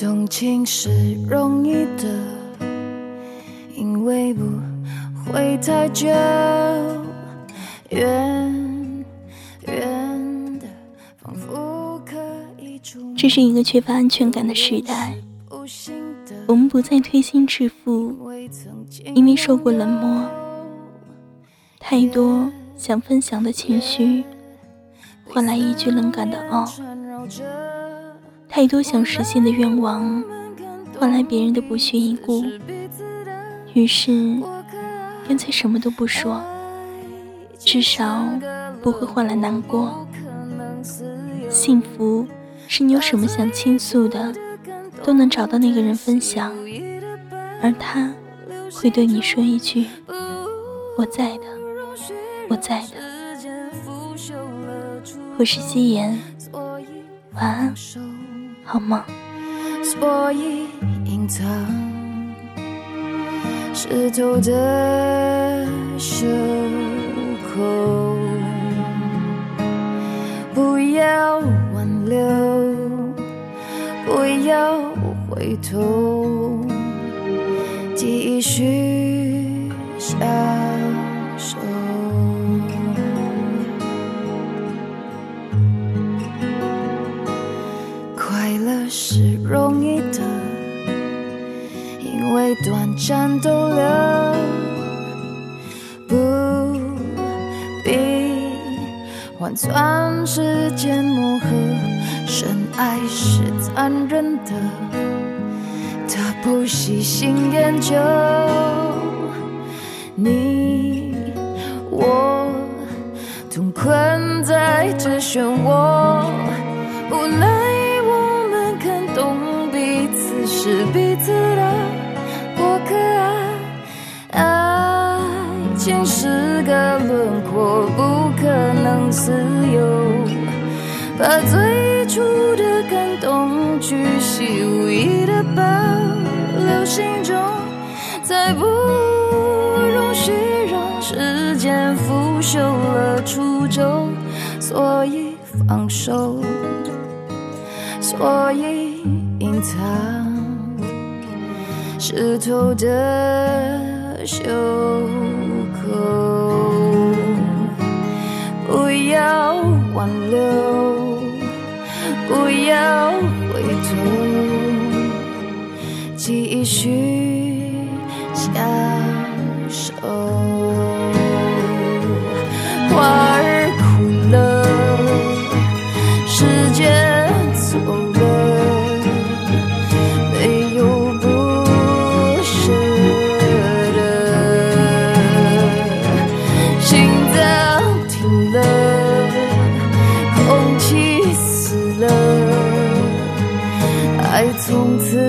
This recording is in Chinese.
动情是容易的，因为不会太久。远远的，仿佛可以触摸这是一个缺乏安全感的时代，我们不再推心置腹，未曾经因为受过冷漠，太多想分享的情绪，换来一句冷感的哦；太多想实现的愿望，换来别人的不屑一顾。于是，干脆什么都不说，至少不会换来难过。幸福是你有什么想倾诉的，都能找到那个人分享，而他会对你说一句：“我在的，我在的。”我是夕颜，晚安，好吗。所以隐藏湿透的袖口，不要挽留，不要回头，继续享为短暂逗留，不必换算时间磨合。深爱是残忍的，他不细心。研究，你我同困在这漩涡，无奈。我们看懂彼此是彼爱情是个轮廓，不可能自由。把最初的感动巨细无遗的保留心中，再不容许让时间腐朽了初衷，所以放手。所以隐藏湿透的袖口，不要挽留，不要回头，继续相守。从此